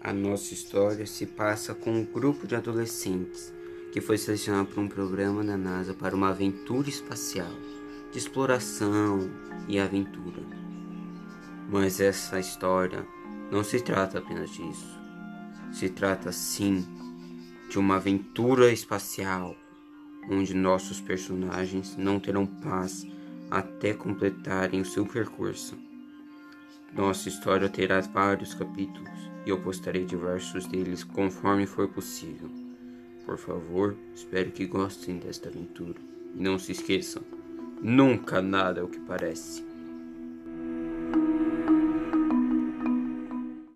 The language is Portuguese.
A nossa história se passa com um grupo de adolescentes que foi selecionado por um programa da NASA para uma aventura espacial de exploração e aventura. Mas essa história não se trata apenas disso. Se trata sim de uma aventura espacial onde nossos personagens não terão paz até completarem o seu percurso. Nossa história terá vários capítulos e eu postarei diversos deles conforme for possível. Por favor, espero que gostem desta aventura. E não se esqueçam, nunca nada é o que parece.